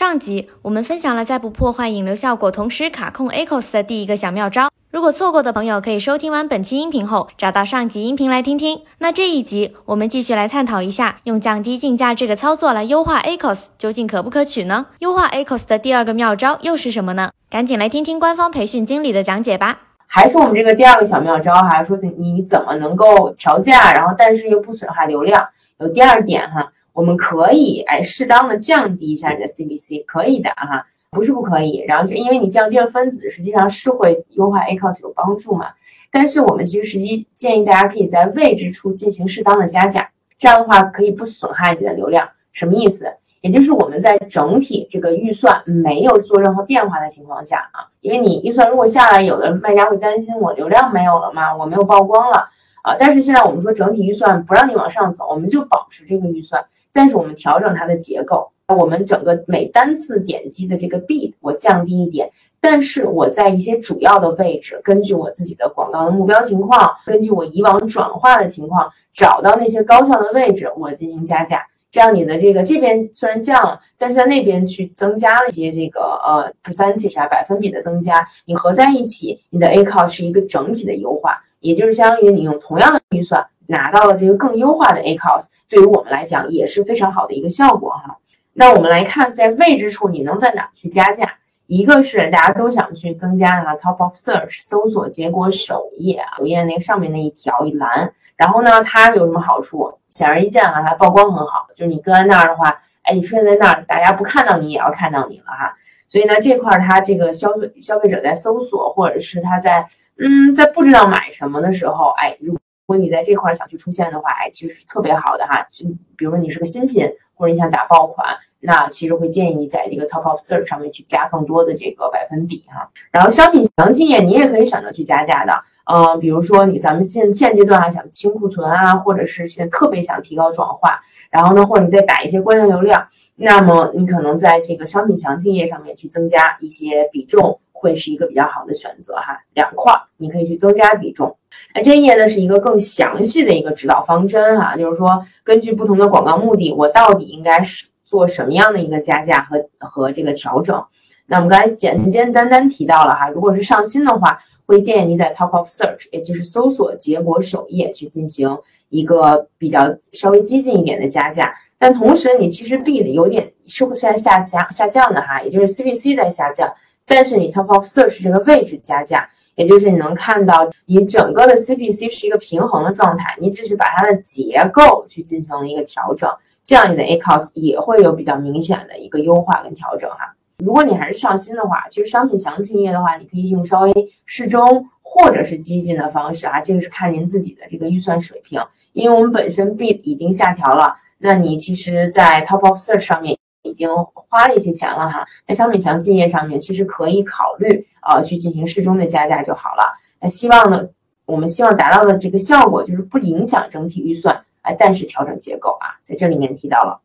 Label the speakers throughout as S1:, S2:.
S1: 上集我们分享了在不破坏引流效果，同时卡控 ACOS 的第一个小妙招。如果错过的朋友，可以收听完本期音频后，找到上集音频来听听。那这一集我们继续来探讨一下，用降低竞价这个操作来优化 ACOS 究竟可不可取呢？优化 ACOS 的第二个妙招又是什么呢？赶紧来听听官方培训经理的讲解吧。
S2: 还是我们这个第二个小妙招哈，说你怎么能够调价，然后但是又不损害流量？有第二点哈。我们可以哎，适当的降低一下你的 CPC，可以的哈，不是不可以。然后就因为你降低了分子，实际上是会优化 ACOS 有帮助嘛。但是我们其实实际建议大家可以在未知处进行适当的加价，这样的话可以不损害你的流量。什么意思？也就是我们在整体这个预算没有做任何变化的情况下啊，因为你预算如果下来，有的卖家会担心我流量没有了吗？我没有曝光了啊。但是现在我们说整体预算不让你往上走，我们就保持这个预算。但是我们调整它的结构，我们整个每单次点击的这个 bid 我降低一点，但是我在一些主要的位置，根据我自己的广告的目标情况，根据我以往转化的情况，找到那些高效的位置，我进行加价。这样你的这个这边虽然降了，但是在那边去增加了一些这个呃 percentage 啊百分比的增加，你合在一起，你的 A cost 是一个整体的优化，也就是相当于你用同样的预算。拿到了这个更优化的 ACOS，对于我们来讲也是非常好的一个效果哈。那我们来看，在位置处你能在哪去加价？一个是大家都想去增加啊，Top of Search 搜索结果首页啊，首页那个上面那一条一栏。然后呢，它有什么好处？显而易见啊，它曝光很好。就是你搁在那儿的话，哎，你出现在那儿，大家不看到你也要看到你了哈。所以呢，这块它这个消费消费者在搜索或者是他在嗯在不知道买什么的时候，哎，如如果你在这块想去出现的话，哎，其实是特别好的哈。就比如说你是个新品，或者你想打爆款，那其实会建议你在这个 Top of Search 上面去加更多的这个百分比哈。然后商品详情页你也可以选择去加价的，嗯，比如说你咱们现现阶段还想清库存啊，或者是现在特别想提高转化，然后呢，或者你再打一些关键流量，那么你可能在这个商品详情页上面去增加一些比重。会是一个比较好的选择哈，两块儿你可以去增加比重。那这一页呢是一个更详细的一个指导方针哈，就是说根据不同的广告目的，我到底应该是做什么样的一个加价和和这个调整。那我们刚才简简单单提到了哈，如果是上新的话，会建议你在 Top of Search，也就是搜索结果首页去进行一个比较稍微激进一点的加价。但同时你其实 B 的有点是会在下降下降的哈，也就是 CPC 在下降。但是你 top of search 这个位置加价，也就是你能看到你整个的 CPC 是一个平衡的状态，你只是把它的结构去进行了一个调整，这样你的 ACOS 也会有比较明显的一个优化跟调整哈。如果你还是上新的话，其实商品详情页的话，你可以用稍微适中或者是激进的方式啊，这个是看您自己的这个预算水平，因为我们本身 B 已经下调了，那你其实，在 top of search 上面。已经花了一些钱了哈，在商品详情页上面其实可以考虑啊去进行适中的加价就好了。那希望呢，我们希望达到的这个效果就是不影响整体预算，哎，但是调整结构啊，在这里面提到了。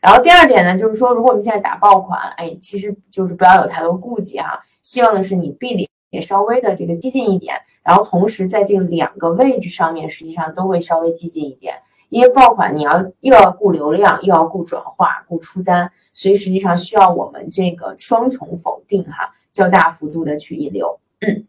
S2: 然后第二点呢，就是说如果我们现在打爆款，哎，其实就是不要有太多顾忌哈。希望的是你 B 里也稍微的这个激进一点，然后同时在这两个位置上面实际上都会稍微激进一点。因为爆款你要又要顾流量，又要顾转化，顾出单，所以实际上需要我们这个双重否定哈，较大幅度的去引流。嗯，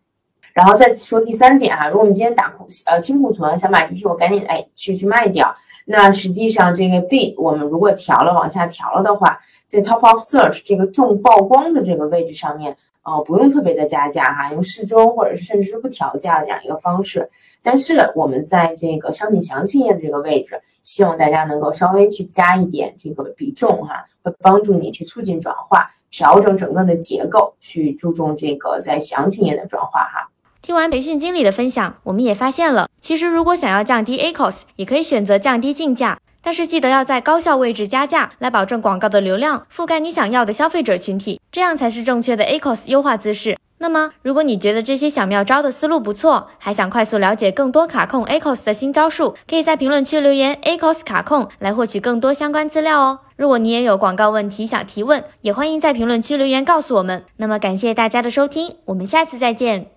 S2: 然后再说第三点哈，如果你今天打库呃清库存，想把这批我赶紧哎去去卖掉，那实际上这个 B 我们如果调了往下调了的话，在 Top of Search 这个重曝光的这个位置上面。哦，不用特别的加价哈，用适中或者是甚至是不调价的这样一个方式。但是我们在这个商品详情页的这个位置，希望大家能够稍微去加一点这个比重哈，会帮助你去促进转化，调整整个的结构，去注重这个在详情页的转化哈。
S1: 听完培训经理的分享，我们也发现了，其实如果想要降低 ACOS，也可以选择降低竞价。但是记得要在高效位置加价，来保证广告的流量覆盖你想要的消费者群体，这样才是正确的 ACOS 优化姿势。那么，如果你觉得这些小妙招的思路不错，还想快速了解更多卡控 ACOS 的新招数，可以在评论区留言 ACOS 卡控来获取更多相关资料哦。如果你也有广告问题想提问，也欢迎在评论区留言告诉我们。那么，感谢大家的收听，我们下次再见。